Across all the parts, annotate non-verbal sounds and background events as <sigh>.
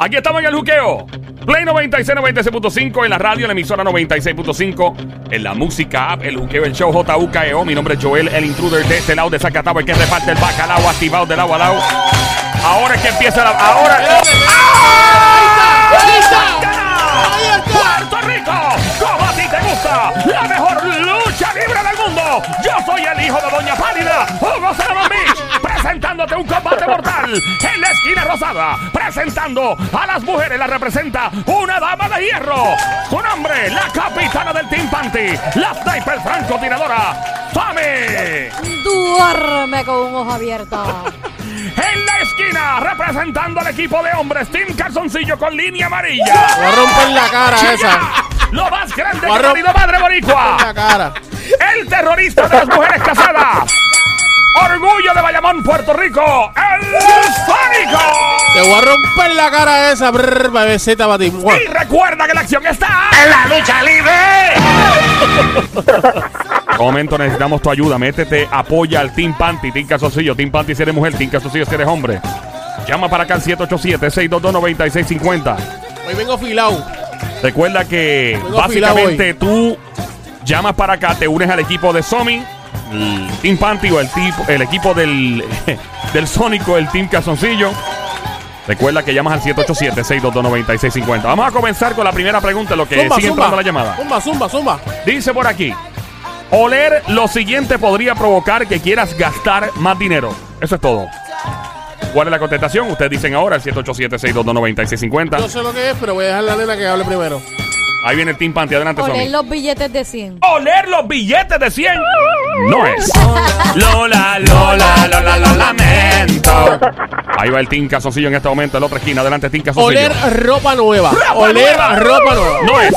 Aquí estamos en el juqueo. Play 96, 96.5 en la radio, en la emisora 96.5 en la música app, el juqueo, el show JUKEO. Mi nombre es Joel, el intruder de este lado de Zacatau, el que reparte el bacalao activado de lado a lado. Ahora es que empieza la. Ahora. ¡Puerto Rico! ¡Como a ti te gusta! ¡La mejor ¡Yo soy el hijo de Doña Pálida! ¡Hugo Beach! Presentándote un combate mortal en la esquina rosada. Presentando a las mujeres, la representa una dama de hierro. Su nombre, la capitana del Team Panty, la sniper francotiradora, Tommy. Duerme con un ojo abierto. En la esquina, representando al equipo de hombres, Team Calzoncillo con línea amarilla. Voy a romper la cara esa. Lo más grande que ha tenido Madre Boricua. La cara. El terrorista de las mujeres casadas. Orgullo de Bayamón, Puerto Rico. El Sónico. Te voy a romper la cara esa. Brr, bebecita para ti. Y recuerda que la acción está en la lucha libre. <laughs> Momento necesitamos tu ayuda. Métete, apoya al Team Panty, Team Calzoncillo, Team Panty si eres mujer, Team Calzoncillo si eres hombre. Llama para acá al 787-622-9650. Hoy vengo filado. Recuerda que Vengo básicamente tú llamas para acá, te unes al equipo de Somi, el Team Panty o el, tipo, el equipo del, <laughs> del Sónico, el Team Calzoncillo. Recuerda que llamas al 787-622-9650. Vamos a comenzar con la primera pregunta, lo que Zumba, sigue zumba. entrando la llamada. Zumba, zumba, zumba. Dice por aquí, oler lo siguiente podría provocar que quieras gastar más dinero. Eso es todo. ¿Cuál es la contestación? Ustedes dicen ahora el 787-622-9650. No sé lo que es, pero voy a dejar a la nena que hable primero. Ahí viene el Team Panty, adelante Oler los billetes de 100. oler los billetes de 100 no es. Lola, Lola, Lola, lo lamento. Ahí va el Team Calzoncillo en este momento, en la otra esquina. Adelante, Team Calzoncillo. Oler ropa nueva. ¡Ropa Oler nueva! ropa nueva. No es.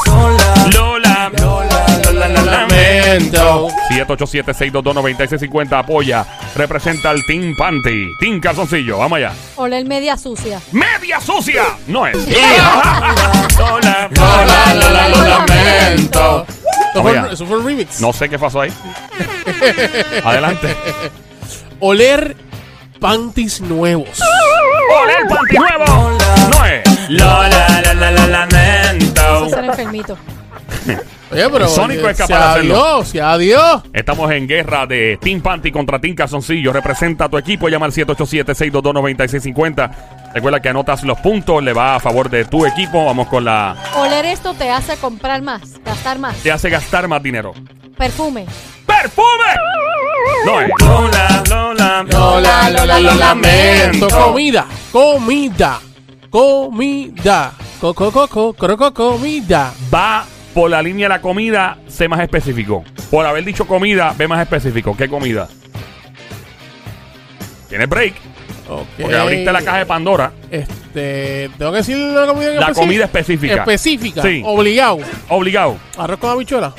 Lola, Lola, Lola, lo lamento. 787-622-9650 apoya. Representa al Team Panty. Team Calzoncillo, vamos allá. Oler media sucia. Media sucia. No es. <laughs> Eso fue, allá. eso fue un remix. No sé qué pasó ahí. Adelante. Oler panties nuevos. Oler panty nuevo. No es. Lola, lamento. Eso ser enfermito. <laughs> Oye, pero. Sónico eh, es capaz sea de hacerlo. Dios, sea Dios. Estamos en guerra de Team Panty contra Team Calzoncillo. Representa a tu equipo. Llama al 787-622-9650. Recuerda que anotas los puntos. Le va a favor de tu equipo. Vamos con la. Oler esto te hace comprar más, gastar más. Te hace gastar más dinero. Perfume. ¡Perfume! No es. Lola, Lola, Lola, Lola, lo lamento. Comida, comida, comida. Coco, coco, coco, comida. Va por la línea de la comida. Sé más específico. Por haber dicho comida, ve más específico. ¿Qué comida? Tienes break. Porque abriste la caja de Pandora. Este, tengo que decir la comida en La comida específica. Específica. Sí. Obligado. Obligado. Arroz con habichuela.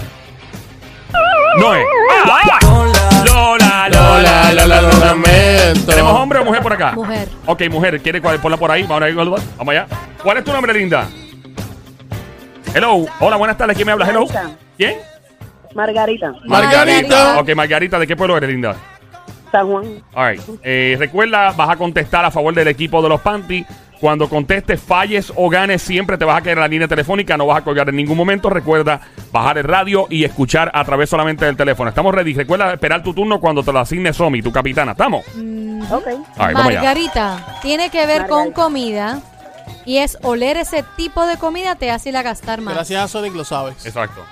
No es. Ah, Lola, Lola, Lola, lo lamento. ¿Tenemos hombre o mujer por acá? Mujer. Ok, mujer, ¿quiere ponla por ahí? Vamos, ahí, vamos allá. ¿Cuál es tu nombre, linda? Hello. Hola, buenas tardes. ¿Quién me habla? Hello. ¿Quién? Margarita, Margarita. Ok, Margarita, ¿de qué pueblo eres, linda? San Juan. All right. Eh, recuerda, vas a contestar a favor del equipo de los Panty. Cuando contestes, falles o ganes, siempre te vas a quedar en la línea telefónica. No vas a colgar en ningún momento. Recuerda bajar el radio y escuchar a través solamente del teléfono. Estamos ready. Recuerda esperar tu turno cuando te lo asigne Somi, tu capitana. ¿Estamos? Ok. All right, vamos allá. Margarita. Tiene que ver con comida. Y es oler ese tipo de comida te hace ir a gastar más. Gracias a Sonic lo sabes. Exacto.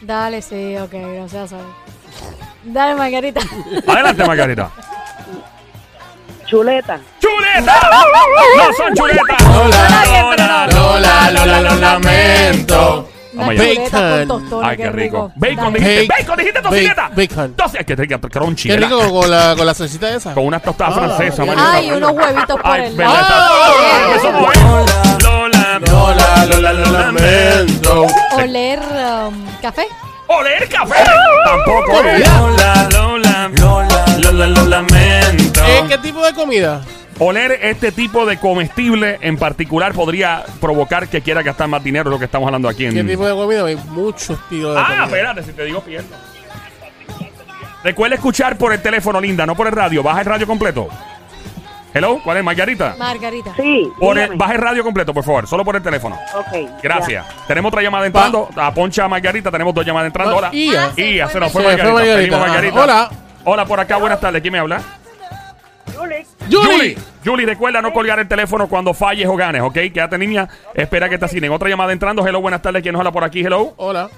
Dale, sí, ok, gracias. Sol. Dale, Margarita. <laughs> Adelante, Margarita. Chuleta. ¡Chuleta! ¡No son chuletas! Lola, Lola, Lola, Lola, lo lamento. Vamos allá. Bacon. tostones, Ay, qué rico. Bacon, Dale. dijiste. Bacon. Bacon, dijiste tocineta. Bacon. Toci- Qué rico, crunchy. Qué ¿verdad? rico con la, con la salsita esa. Con unas tostadas Ah, francesas, manito. Ay, unos huevitos por Ay, el ¿verdad? Ah, Eso no es. Lola, Lola, Lola, lo lamento. Oler um, café. Oler café. Tampoco. Comida. Lola, Lola, Lola, Lola, lo lamento. ¿Eh, ¿Qué tipo de comida? Oler este tipo de comestible en particular podría provocar que quiera gastar más dinero, es lo que estamos hablando aquí en. ¿Qué tipo de comida? Hay muchos estilos de Ah, comida. espérate, si te digo pierdo. Recuerda escuchar por el teléfono, linda, no por el radio. Baja el radio completo. Hello, ¿cuál es? Margarita. Margarita. Sí, Por el- radio completo, por favor, solo por el teléfono. Ok. Gracias. Tenemos otra llamada entrando. A Poncha Margarita, tenemos dos llamadas entrando. Hola. Ah, Y ya se nos fue Se fue Margarita. Margarita. Pedimos Margarita. Hola. Hola, por acá, buenas tardes. ¿Quién me habla? Julie, Julie. Julie, recuerda no colgar el teléfono cuando falles o ganes, ¿ok? Quédate niña, espera que te asignen. Otra llamada entrando. Hello, buenas tardes. ¿Quién nos habla por aquí? Hello. Hola.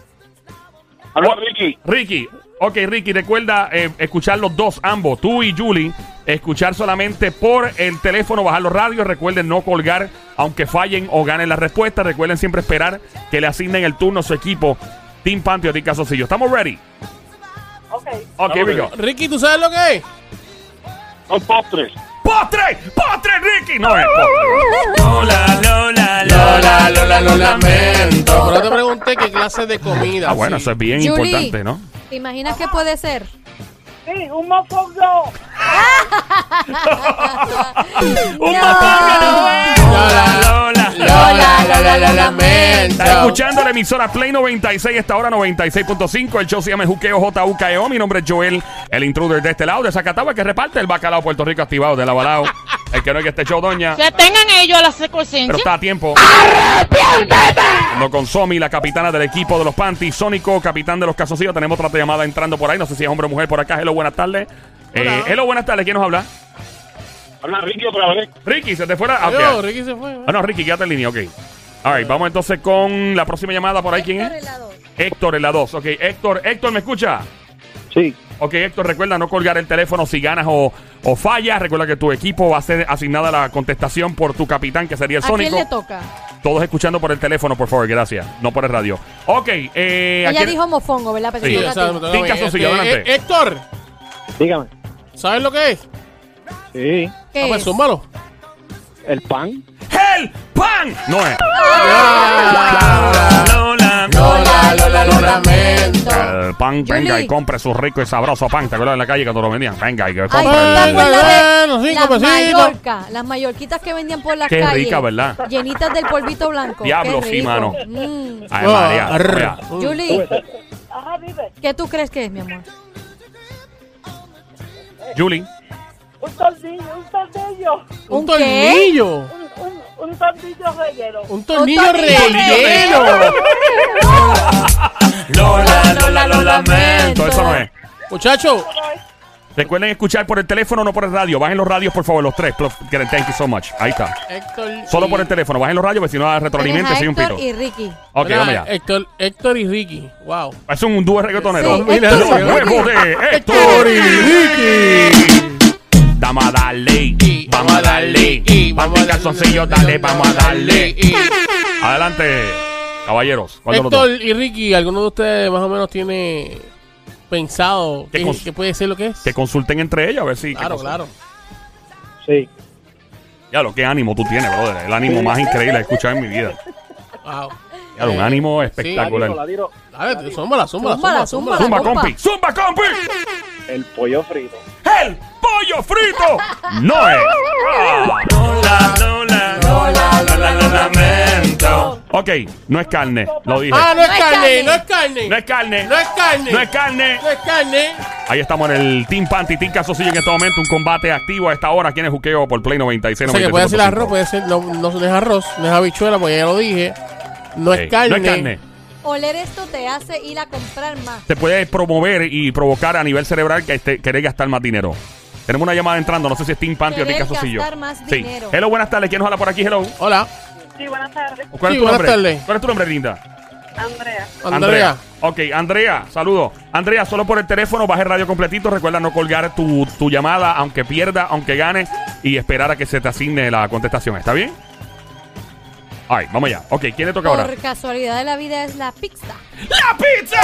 Aló, Ricky. Ricky. Ok, Ricky, recuerda eh, escuchar los dos, ambos, tú y Julie. Escuchar solamente por el teléfono, bajar los radios. Recuerden no colgar, aunque fallen o ganen la respuesta. Recuerden siempre esperar que le asignen el turno a su equipo. Team Panty o Team Casoncillo. ¿Estamos ready? ok. Ok, here we go. Ricky, ¿tú sabes lo que es? Son postres. ¡Postre! ¡Postre, Ricky! No es postre. Lola, Lola, Lola, Lola, lo lamento. Pero te pregunté qué clase de comida. Ah, bueno, sí. eso es bien Julie. importante, ¿no? ¿Te imaginas qué puede ser? Sí, un mofongo. <laughs> ¡Un No. Lola, Lola, Lola, Lola, lo lamento. Está escuchando la emisora Play 96, esta hora 96.5. El show se llama Juqueo JUKEO. Mi nombre es Joel, el intruder de este lado, de Zacatagua, que reparte el bacalao Puerto Rico activado de la balao. El que no es que este show, doña. Que tengan ellos la Pero secuencia. está a tiempo. No con Somi, la capitana del equipo de los Panties. Sónico, capitán de los Casoncillos. Tenemos otra llamada entrando por ahí. No sé si es hombre o mujer por acá. Hello, buenas tardes. Eh, hello, buenas tardes. ¿Quién nos habla? Habla Ricky otra vez. Ricky, ¿se te fuera? Ah, ok. Adiós, Ricky se fue. Ah, no, Ricky, quédate en línea, ok. All right, vamos entonces con la próxima llamada por ahí. ¿Quién es? Héctor en la 2. Ok, Héctor, Héctor, ¿me escucha? Sí. Ok, Héctor, recuerda no colgar el teléfono si ganas o, o fallas. Recuerda que tu equipo va a ser asignada la contestación por tu capitán, que sería el ¿A quién Sónico. le toca? Todos escuchando por el teléfono, por favor, gracias. No por el radio. Ok, eh. ¿a Ella quién- dijo mofongo, ¿verdad? Pero Sí, te toca a ti. Tin Este, adelante. eh, Héctor, Dígame. ¿sabes lo que es? Sí. ¿Qué Ah, pues es? zúmbalo. El pan. ¡El pan! No es. Lola, Lola, Lola, lo lamento. El pan, Julie. venga y compre su rico y sabroso pan. ¿Te acuerdas en la calle cuando lo vendían? Venga y que Ay, compre. ¿tú te acuerdas de bueno, cinco las pesitos. Mallorca? Las mallorquitas que vendían por las Qué calles. rica, ¿verdad? Llenitas del polvito blanco. Diablo, Qué sí, rico. mano. Mm. Ay, Ah, María. arr. María. Julie, Ajá, dime. ¿qué tú crees que es, mi amor? Julie. Un tornillo, un tornillo. Un ¿Un qué? tornillo. Un, un, un tornillo relleno. Un tornillo tornillo relleno. Lola, Lola, lo lamento. Eso no es. Muchacho, Recuerden escuchar por el teléfono, no por el radio. Bajen los radios, por favor, los tres. Thank you so much. Ahí está. Héctor. Solo y- por el teléfono. Bajen los radios, porque si no, retroalimenta soy un Héctor pito. y Ricky. Ok, Mira, vamos allá. Héctor, Héctor y Ricky. Wow. Es un dúo reggaetonero. Sí, Mira, Héctor Los de Héctor Héctor y Ricky. Vamos a darle. Y Vamos a darle. y Vamos a calzoncillo, dale, vamos a darle. Adelante, caballeros. ¿Cuál de los Héctor y Ricky, ¿alguno de ustedes más o menos tiene pensado ¿Qué qué, cons- qué puede ser lo que es? Que consulten entre ellos a ver si. Claro, claro. Sí. Ya lo que ánimo tú tienes, brother. El ánimo más increíble que he escuchado en mi vida. Wow. Ya, un Eh, ánimo La espectacular. tiro, la tiro. Dale, zúmbala, zúmbala, Zúmbala, zúmbala, zúmbala. Zumba, compa. compi. Zumba, compi. El pollo frito. El pollo frito. No es. Lola, Lola, Lola, Lola, lo lamento. Ok, no es carne. Lo dije. Ah, no es No es carne, no es carne. No es carne. No es carne. No es carne. No es carne. Ahí estamos en el Team Panty, Team Casosillo en este momento. Un combate activo a esta hora. aquí en el juqueo por Play 96. O sea, que puede ser arroz, puede ser, no, no, no es arroz, no es habichuela, porque ya lo dije. No es carne. No es carne. Oler esto te hace ir a comprar más. Se puede promover y provocar a nivel cerebral que este, querer gastar más dinero. Tenemos una llamada entrando. No sé si es Team Panty o gastar más Sí. dinero. Hello, buenas tardes. ¿Quién nos habla por aquí? Hello. Hola, Sí, buenas tardes. ¿Cuál Sí, es tu buenas nombre? tardes. ¿Cuál es tu nombre, linda? Andrea. Andrea. Ok, Andrea, saludos. Andrea, solo por el teléfono, baje el radio completito. Recuerda no colgar tu, tu llamada, aunque pierda, aunque gane, y esperar a que se te asigne la contestación. ¿Está bien? Ay, vamos allá. Ok, ¿quién le toca ahora? Por casualidad de la vida es la pizza. ¡La pizza!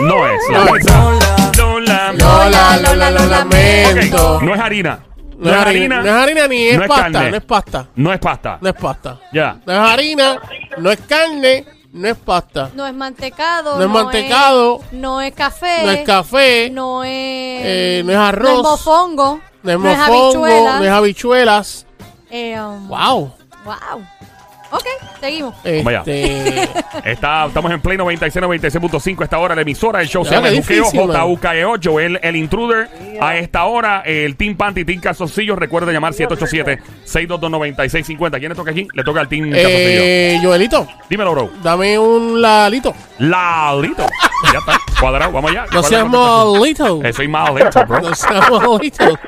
No es la No. pizza. Lola, Lola, Lola, lo lamento. Ok, no es harina. No es harina, no es harina ni es no es pasta, carne. no es pasta, No es pasta. no es pasta. Ya. No es harina, no es carne, no es pasta, No es mantecado. No es mantecado. no es café. no es café, No es. eh, no es No arroz, es mofongo. no es no es mofongo, habichuela. no es habichuelas. Eh, um, Wow. Wow. Ok, seguimos. Vamos allá. Este, <laughs> Está, estamos en Play 96, 96.5 a esta hora. La emisora del show se llama Juqueo. JUKEO, Joel, el intruder. A esta hora, el Team Panty, Team Calzoncillo. Recuerda llamar 787-622-9650. ¿Quién le toca aquí? Le toca al Team Calzoncillo. eh, Joelito, Dímelo, bro. dame un lalito. Ladito. ya está. Cuadrado. Vamos allá. No ¿Cuál es seas malito. Eh, soy maldito, bro. No seas malito.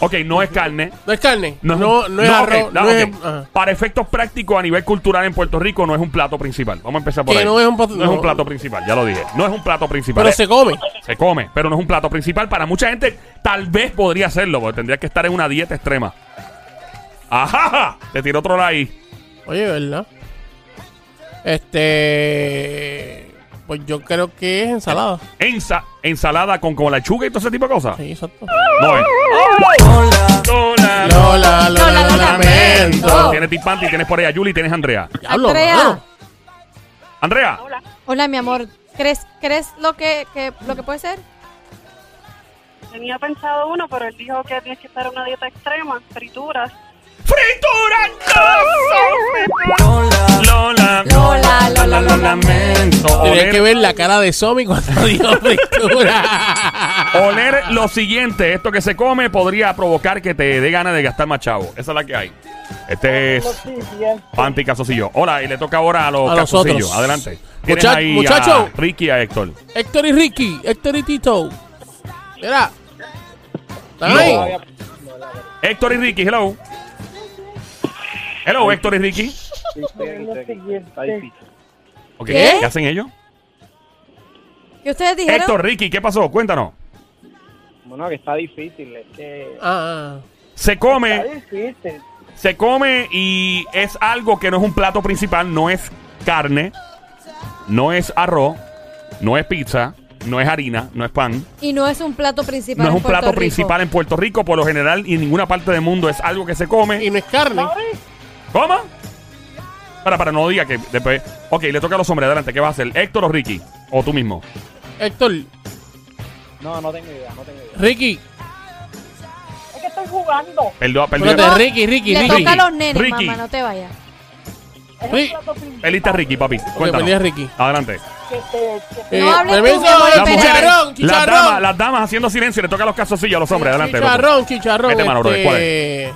Ok, no es carne. No es carne. No, no, es arroz. no, No, es, ajá. Para efectos prácticos a nivel cultural en Puerto Rico no es un plato principal. Vamos a empezar por Que ahí. no es un plato- No es un plato principal, ya lo dije. No es un plato principal. Pero se come. se come, pero no es un plato principal. Para mucha gente tal vez podría serlo, porque tendría que estar en una dieta extrema. Ajá, te tiró otro like. Oye, ¿verdad? Este. Pues yo creo que es ensalada. Ensa, ensalada con, con lechuga y todo ese tipo de cosas. Sí, exacto. No es. Lola, Lola, Lola, Lola, lo lo lamento. lamento. Tienes Tipanti, tienes por ahí a Julie, tienes a Andrea. Diablo, Andrea. mano. Andrea, Hola, mi amor. ¿Crees, ¿crees lo que, que- lo que puede ser? Tenía pensado uno, pero él dijo que tienes que estar en una dieta extrema, frituras. Fritura. Lola, Lola, Lola, Lola, lo lo lamento. Tenía que ver la cara de Somi cuando <laughs> dijo fritura. Oler lo siguiente, esto que se come podría provocar que te dé ganas de gastar más chavo. Esa es la que hay. Este es Panty Casocillo. Hola, y le toca ahora a los A Casocillos. nosotros. Adelante. Tienes Mucha- ahí muchacho. a Ricky y a Héctor. Héctor y Ricky, Héctor y Tito. Mira. ¿Están No. ahí? Héctor y Ricky, hello. Hello, Héctor y Ricky. Está difícil. Ok, ¿Qué? ¿Qué hacen ellos? ¿Y ustedes dijeron? Héctor, Ricky, ¿qué pasó? Cuéntanos. Bueno, que está difícil, es que... Ah, ah. Se come, Está difícil. se come y es algo que no es un plato principal, no es carne, no es arroz, no es pizza, no es harina, no es pan. Y no es un plato principal. No es en un Puerto plato Rico. principal en Puerto Rico, por lo general, y en ninguna parte del mundo es algo que se come. Y no es carne. ¿Cómo? Para, para, no diga que después. Ok, le toca a los hombres, adelante. ¿Qué vas a hacer? ¿Héctor o Ricky? ¿O tú mismo? Héctor, No, no tengo idea, no tengo idea. Ricky. Es que estoy jugando. Perdón, perdón. Ricky, Ricky, Le Ricky. toca a los nenes, Ricky. mamá, no te vayas. Ricky. Ricky, papi. Cuéntanos. a Ricky. Adelante. Eh, hables tú, permiso, Las chicharrón, damas, chicharrón. las damas haciendo silencio. Le toca a los casosillos a los hombres. Adelante. loco. Chicharrón, chicharrón. Vete, mano, brother, ¿cuál este...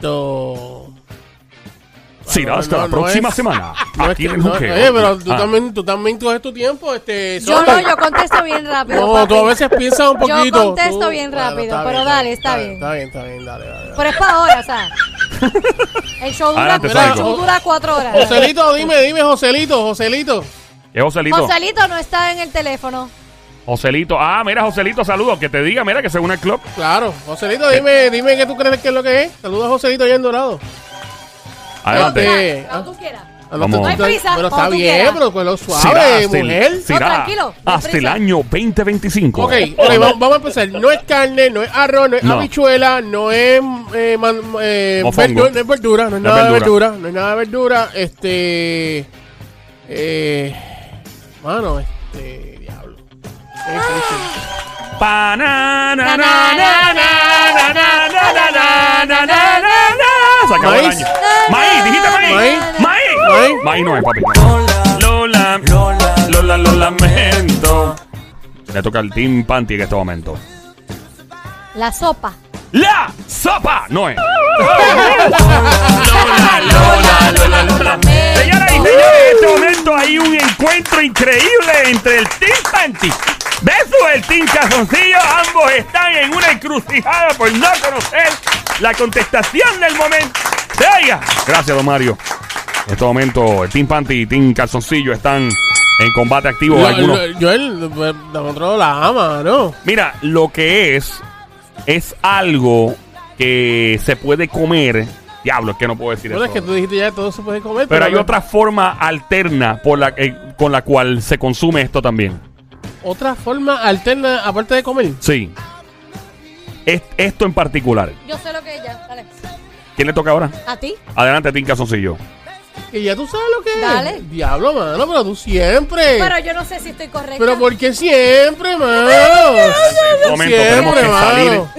Esto... Será No, hasta no, la no próxima es- semana. <laughs> No es aquí que- en no. Oye, pero tú Ah. también, tú también coges tu tiempo, este... Yo no, yo contesto bien rápido. No, papi. tú a veces piensas un Yo poquito. contesto tú- bien rápido, pero bien, dale, está bien. Está bien, está bien, dale, dale. dale. Pero es para ahora, o sea. <laughs> El show dura, Adelante, el show dura cuatro horas. Joselito, dime, dime, Joselito, Joselito. ¿Es Joselito? Joselito no está en el teléfono. Joselito. Ah, mira, Joselito, saludos. Que te diga, mira, que se une al club. Claro, Joselito, dime, dime qué tú crees que es lo que es. Saluda a Joselito allá en Dorado. Adelante. Cuando tú quieras. Ah, Vamos. tú- No hay tú- prisa, Pero está bien, quieras. pero con lo Será suave, el- mujer. será No, tranquilo, no hasta el año 2025. Ok, ok, vamos, vamos a empezar. No es carne, no es arroz, no es No. habichuela, no es, eh, man- eh, Mofongo. verdu- no es verdura, no es No nada de verdura. verdura, no es nada de verdura. Este. Eh. Mano, este. Se acabó el Maíz. año. Maíz, dijiste maíz. Maíz. Maíz. No es, papi. Lola, Lola, Lola, Lola, lo lamento. Le toca al Team Panty en este momento. La sopa. La sopa no es. Lola, Lola, Lola, Señoras y señores, en este momento hay un encuentro increíble entre el Team Panty versus el Team Casoncillo. Ambos están en una encrucijada por no conocer la contestación del momento. Se oiga. Gracias, don Mario. En este momento, el Team Panty y Team Calzoncillo están en combate activo. Algunos- lo- Joel, pues, nosotros la ama, ¿no? Mira, lo que es, es algo que se puede comer. Diablo, es que no puedo decir Bueno, eso. es que tú dijiste ya todo se puede comer. Pero hay no- otra forma alterna por la, eh, con la cual se consume esto también. Otra forma alterna, aparte de comer. Sí. Es- esto en particular. Yo sé lo que es ya. Dale. ¿Quién le toca ahora? ¿A ti? Adelante, Tim Casoncillo. Que ya tú sabes lo que es. Dale. Diablo, mano, pero tú siempre. Pero yo no sé si estoy correcta. Pero ¿por qué siempre, mano? Este momento tenemos que salir mano.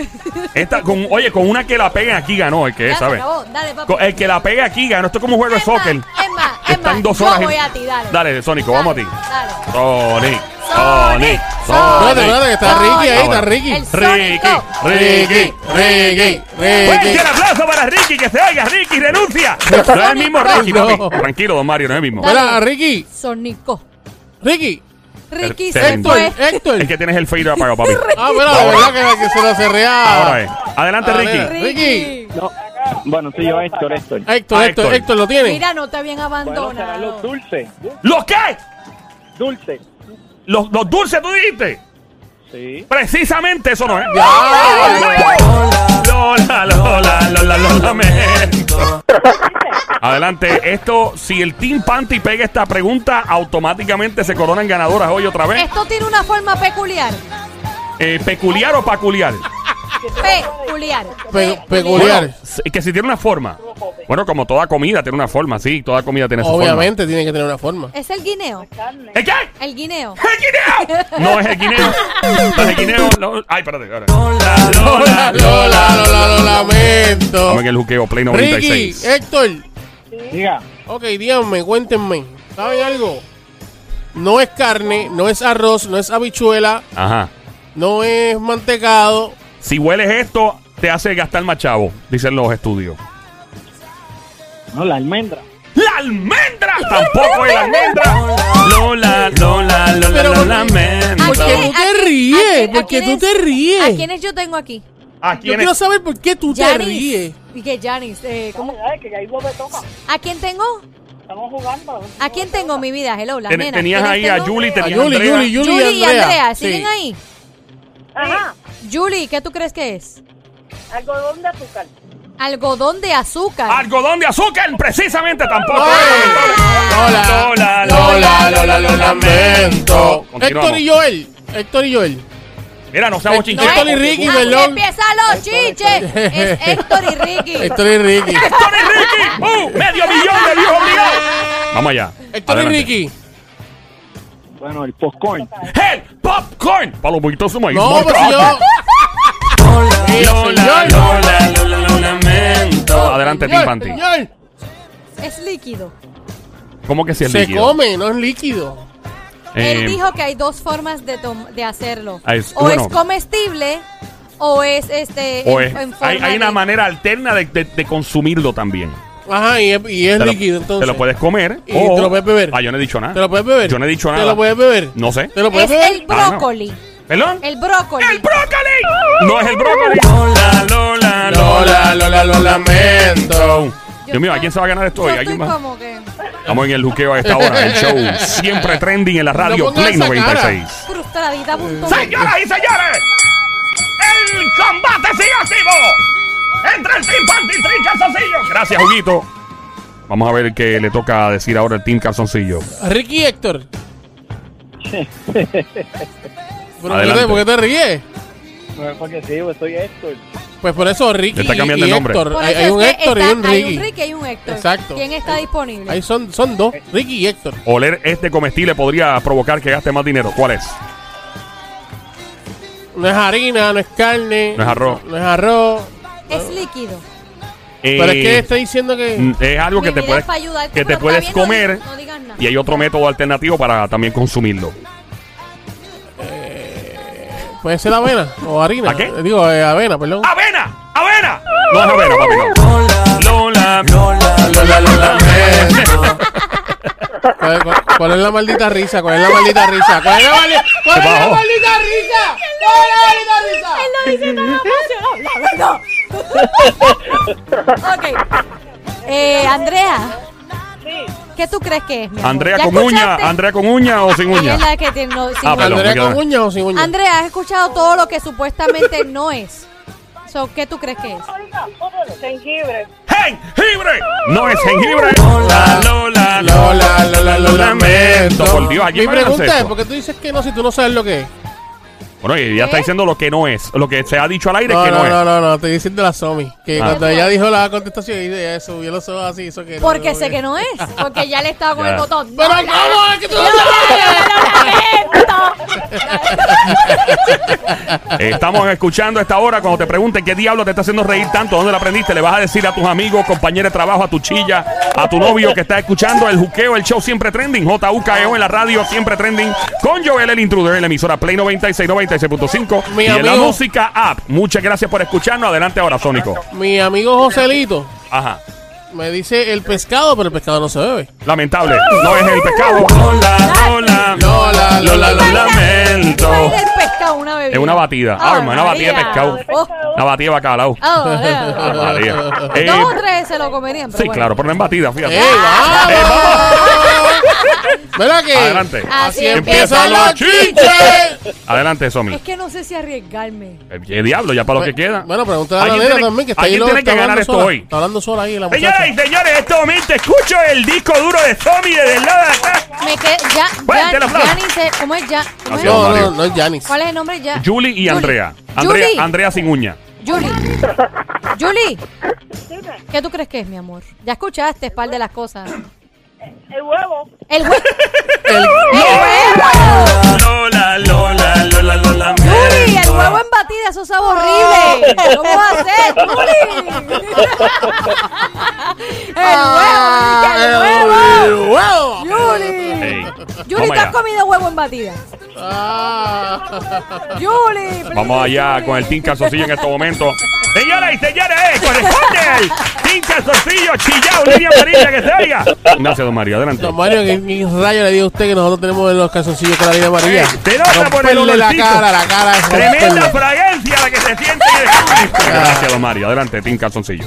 Esta, con, oye, con una que la peguen aquí ganó el que Ya es, se ¿sabes? acabó. Dale, papi. Con- El que la pegue aquí ganó. Esto es como un juego de Es más, soccer. Es más, es están más, dos yo en- voy a ti, dale. Dale, Sónico, vamos a ti. Dale. Sonic, Sonic. Espérate, espérate, que está Ricky ahí, está Ricky. El Ricky. Ricky, Ricky, Ricky. el aplauso para Ricky, que se oiga. Ricky, renuncia. No es el mismo Ricky, No. papi. Tranquilo, don Mario, no es el mismo. Dale. Mira, Ricky, Sónico. Ricky. Ricky Héctor. Héctor. Es que tienes el fader apagado, papi. <laughs> Ah, mira, de verdad que, que se lo cerrea. Ahora es. Adelante, Ah, Ricky. Ricky. No, bueno, soy yo, Héctor, Héctor. Héctor, Ah, Héctor, Héctor. Héctor, ¿lo tiene? Mira, no te habían Bueno, abandonado. los dulces. ¿Los qué? Dulces. Los, los dulces, tú dijiste. Sí. Precisamente eso no es. Ya. Lola, Lola, Lola, lo lamento. Adelante, esto, si el Team Panty pega esta pregunta, automáticamente se coronan ganadoras hoy otra vez. Esto tiene una forma peculiar. Eh, ¿Peculiar o peculiar? Peculiar. Pe- peculiar. S- Que si tiene una forma. Bueno, como toda comida tiene una forma, sí, toda comida tiene su Obviamente tiene que tener una forma. Es el guineo. forma. ¿El qué? El guineo. ¡El guineo! No es el guineo. No es el guineo. Ay, espérate. ahora. Lola, Lola, Lola, Lola, lo lamento. Vamos en el juqueo Play Ricky, 96. Héctor. Diga. Ok, díganme, cuéntenme. ¿Saben algo? No es carne, no es arroz, no es habichuela, Ajá. no es mantecado. Si hueles esto, te hace gastar más chavo, dicen los estudios. No, la almendra. ¡La almendra! Tampoco es la almendra. Lola, Lola, Lola, Pero lo ¿por qué? lamento. ¿Por qué tú te ríes? ¿Por qué tú te ríes? ¿A quiénes yo tengo aquí? ¿A Yo quiero saber por qué tú te ríes. ¿Y qué, Janis? Eh, ¿cómo? que ya igual me toca. ¿A quién tengo? Estamos jugando. ¿A quién tengo mi vida? Hello, la Ten- nena. tenías ¿Quiénes ahí a tengo? Julie, A tenías Yuli, a Andrea. Yuli, Yuli, Julie y Andrea. Sí. ¿Siguen ahí? Ajá. Julie, ¿qué tú crees que es? Algodón de azúcar. Algodón de azúcar. Algodón de azúcar, precisamente tampoco. Lola, Lola, Lola, Lola, lo lamento. Héctor y Joel. Héctor y Joel. Mira, no seamos No, chincheros. Héctor y Ricky, perdón. empieza los chiches. Es Héctor y Ricky. Héctor y Ricky. ¡Héctor y Ricky! ¡Uh! ¡Medio millón de viejos obligados! Vamos allá. Héctor y. Ricky. Bueno, el popcorn. ¡El popcorn! Para los maíz. No, Monta- pues yo. Mira, Lola, señor. Lola, Lola, lo lamento. Adelante, Señor, Panty. Es líquido. ¿Cómo que si es Se líquido? come, no es líquido. Eh, Él dijo que hay dos formas de, tom- de hacerlo. Ah, es- o bueno. es comestible o es este o en- es- en forma hay, hay una de- manera alterna de, de- de consumirlo también. Ajá, y es, y es Te lo- líquido, entonces. Te lo puedes comer. Y te lo puedes beber. Ah, yo no he dicho nada. ¿Te lo puedes beber? Yo no he dicho ¿Te nada. lo puedes beber? No sé. ¿Te lo puedes Es beber? el Ah, no. brócoli. ¿Perdón? El brócoli. ¡El brócoli! No es el brócoli. Lola, Lola, Lola, Lola, lo lamento. Dios mío, ¿a quién se va a ganar esto hoy? Yo ¿Alguien estoy más? como que Estamos en el juqueo a esta hora. El show <laughs> siempre trending en la radio No Play esa 96. frustradita. punto. Señoras y señores, el combate sigue activo entre el Team Panty y Team Calzoncillo. Gracias, Juguito. Vamos a ver qué le toca decir ahora el Team Calzoncillo. Ricky y <laughs> Héctor. ¿Pero Adelante. ¿Por qué te ríes? No es porque sí, pues soy Héctor. Pues por eso Ricky está cambiando y el nombre. Héctor. Por Hay, eso hay es un que Héctor y está- un Hay un Ricky y un Héctor. Exacto. ¿Quién está disponible? Ahí son, son dos, Ricky y Héctor. Oler este comestible podría provocar que gaste más dinero. ¿Cuál es? No es harina, no es carne. No es arroz. No es arroz. Es líquido. Pero es Eh, que está diciendo que... mm, es algo que Mi te vida puedes ayudarte, que te pero puedes está bien, no comer di- no digas nada. y hay otro método alternativo para también consumirlo. Puede ser avena o harina. ¿A qué? Digo, eh, avena, perdón. ¡Avena! ¡Avena! No es avena, papi, no. Lola, Lola, Lola, Lola. ¿Cuál, cuál- cuál es la maldita risa? ¿Cuál es la maldita risa? ¿Cuál es la, cuál es la bajó? maldita risa? ¿Cuál es la maldita risa? Ok. Eh, Andrea. ¿Qué tú crees que es? mi amor? Andrea ¿Ya con uña? Andrea con uña o sin uña. es la que tiene no, sin Ah, uña. perdón. ¿Andrea con uña o sin uña? Andrea, has escuchado todo lo que supuestamente no es. So, ¿Qué tú crees que es? Jengibre. ¡Jengibre! No es jengibre. Lola, Lola, Lola, Lola, lo lamento. Por Dios, ¿a Mi quién va a ganar pregunta es? ¿por qué tú dices que no si tú no sabes lo que es? Bueno, y ella está diciendo lo que no es. Lo que se ha dicho al aire No, que no, no, es. no, no, no, estoy diciendo la Somi. Que Ah. cuando ella dijo la contestación, ella subió los ojos así, eso que no, Porque no, sé que no es. Porque ya le estaba con el botón. Pero ¿cómo es que tú no no, sabes? Estamos escuchando a esta hora. Cuando te pregunten qué diablo te está haciendo reír tanto, dónde lo aprendiste, le vas a decir a tus amigos, compañeros de trabajo, a tu chilla, a tu novio que está escuchando el juqueo, el show siempre trending, JUKEO en la radio, siempre trending, con Joel el Intruder en la emisora Play 96, 96.5 Mi y en la amigo- música app. Muchas gracias por escucharnos. Adelante ahora, Sónico. Mi amigo Joselito Ajá. Me dice el pescado, pero el pescado no se bebe. Lamentable. No es el pescado. Lola, Lola, Lola, Lola, lo lamento. el pescado, una bebida. Es una batida. Ah, hermano, una batida de pescado. Oh, Una batida de bacalao. oh, Ah. Eh, Dos o tres se lo comerían, pero sí, bueno. claro, pero no en batida, fíjate. ¡Ey, Eh, vamos! <laughs> ¿Verdad que? Adelante. Así Empiezan los chinches. Adelante, Somi. Es que no sé si arriesgarme. Eh, ¿Qué diablo? Ya para lo que queda. Bueno, pregúntale a la nena tiene- también, que está ahí. tiene que ganar hablando esto sola. hoy. Está hablando sola ahí la Señoras y muchacha. señores, en este momento escucho el disco duro de Somi desde el lado de acá. Me quedé, ya, el ya, ¿cómo es ya? ¿Cómo es? No, no, no es Janis. ¿Cuál es el nombre ya? Julie y Andrea. Andrea, Julie. Andrea sin uña. Julie. Julie. ¿Qué tú crees que es, mi amor? Ya escuchaste par de las cosas. El huevo. El <laughs> huevo. El- huevo. Lola, Lola, Lola, lo lamento. Julie, el huevo en batida, eso sabe horrible. ¿Cómo va a ser, Julie? <laughs> el huevo, el huevo. el huevo. Julie. Ey, Julie, vamos ¿tú has comido huevo en batida? Ah. Julie. Vamos allá con el Team Calzoncillo en este momento. Señoras y señores, eh, corresponde el Team Calzoncillo chillao, línea amarilla que se oiga. Gracias, don Mario. Adelante. Don Mario, ¿qué, qué rayo le dio a usted que nosotros tenemos en los calzoncillos con la línea amarilla? Ey, se nota por el la cara, la cara. es Tremenda fragancia la que se siente. Gracias, don Mario. Adelante, Team Calzoncillo.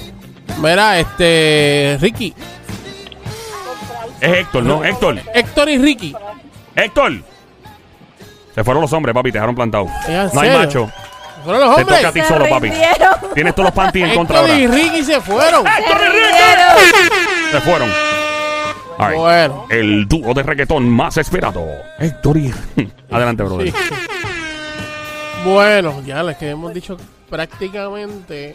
Mira, este. Ricky. Es Héctor, ¿no? Héctor. Héctor y Ricky. Héctor. Se fueron los hombres, papi, te dejaron plantado. ¿En No hay serio? macho. Fueron los Te toca a hombres. ti Se solo, papi. rindieron. Tienes todos los panties en contra Héctor ahora. y Ricky se fueron. ¡Héctor Se y Ricky! rindieron. Se fueron. All right. Bueno. El dúo de reggaetón más esperado. Héctor y... <laughs> Adelante, brother. Sí. Bueno, ya les que hemos dicho prácticamente.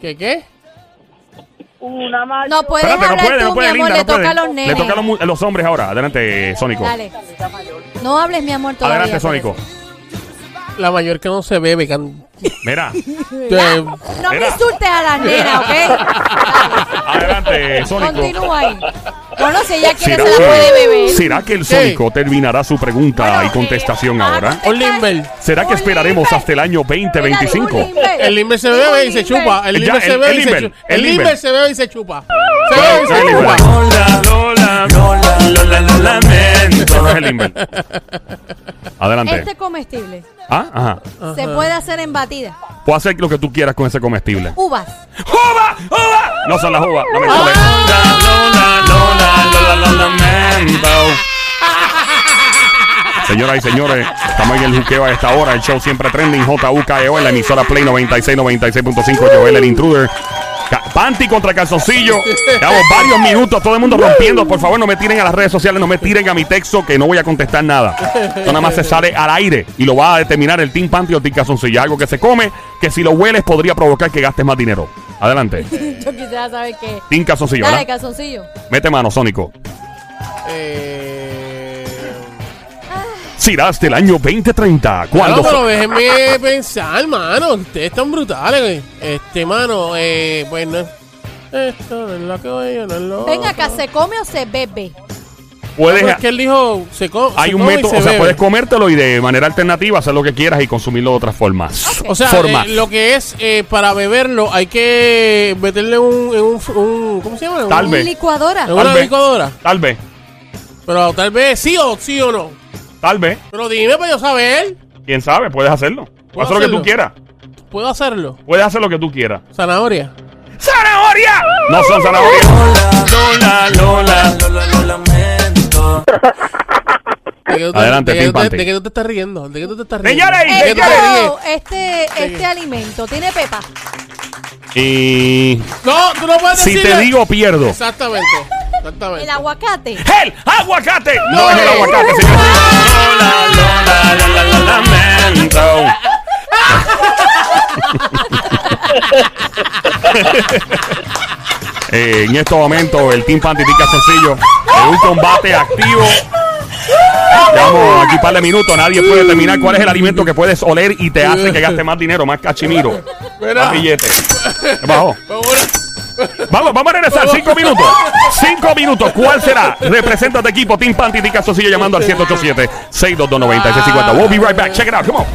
¿Qué qué? Una macho. No puedes Espérate, no hablar puede, tú, no puede, mi amor, linda, le no puede. toca a los nenes. Le toca a los, mu- a los hombres ahora. Adelante, Sónico. Dale. No hables, mi amor, todavía. Adelante, Sónico. La mayor que no se bebe. can- Mira. Eh, No me Mira. insultes a las nenas, ¿ok? Adelante, Sónico. Continúa ahí. Bueno, si ella quiere, ¿Será se la puede que, beber. ¿Será que el. Sónico terminará su pregunta y contestación Ah, ahora? no Un Limber. ¿Será que esperaremos hasta el año 2025? Mira, un Limber. El Limber se bebe y se chupa. El Ya, Limber se el- bebe el y se Limber, chupa. el El Limber. Limber se bebe y se chupa. Se bebe y se chupa. Lola, Lola, Lola, Lola, lo lamento. Es el Limber. Adelante. Este comestible Ah, ajá. se puede hacer en batida. Puedo hacer lo que tú quieras con ese comestible. Uvas. ¡Uva! ¡Uva! No son las uvas, no me jodes. Lola, Lola, Lola, lo lamento. Señoras y señores, estamos en el juqueo a esta hora. El show siempre trending. JUKEO en la emisora Play 96, 96.5. Joel el intruder. Panty contra calzoncillo. Llevamos varios minutos. Todo el mundo rompiendo. Por favor, no me tiren a las redes sociales. No me tiren a mi texto que no voy a contestar nada. Esto nada más se sale al aire y lo va a determinar el Team Panty o Team Calzoncillo. Algo que se come que si lo hueles podría provocar que gastes más dinero. Adelante. <laughs> Yo quisiera saber qué. Team Calzoncillo, Dale, ¿verdad? calzoncillo. Mete mano, Sónico. Eh, Será hasta el año 2030. Cuando No, pero déjenme pensar, mano. Ustedes están brutales, güey. Este, mano, eh, pues no es. Esto no es lo que voy, no es lo Ven otro. acá, ¿se come o se bebe? puedes. No, es que él dijo, se co- Hay se un come y método, se o sea, bebe. puedes comértelo y de manera alternativa hacer lo que quieras y consumirlo de otras formas. O sea, formas. eh, lo que es eh, para beberlo hay que meterle un, en un, un- ¿cómo se llama? Tal vez. Licuadora. En una Tal vez. licuadora. Tal vez, Pero tal vez sí o sí o no. Tal vez. Pero dime para yo saber. Quién sabe, puedes hacerlo. Puedes ¿Puedo hacer lo que tú hacerlo? quieras. ¿Puedo hacerlo? Puedes hacer lo que tú quieras. Zanahoria. ¡Zanahoria! No son zanahorias. Lola, Lola, Lola, lo lamento. ¿De qué tú te- Adelante, de qué tú te- Panty. ¿De qué tú te estás riendo? ¿De qué tú te estás riendo? Este, este alimento tiene pepa. Y No, tú no puedes si decirle. te digo, pierdo. Exactamente. Exactamente. El aguacate. ¡El aguacate! No, No es el aguacate, señor. Lola, Lola, Lola, lo lamento. Eh, en estos momentos, el Team Panty Sencillo en un combate activo. Llevamos aquí un par de minutos. Nadie puede determinar cuál es el alimento que puedes oler y te hace que gaste más dinero, más cachimiro. Más billete. Bajo. Vamos Vamos, a regresar. Cinco minutos. Cinco minutos. ¿Cuál será? Representa tu equipo. Team Panty, Tica sigue llamando al 787-622-9650. We'll be right back. Check it out. Come on.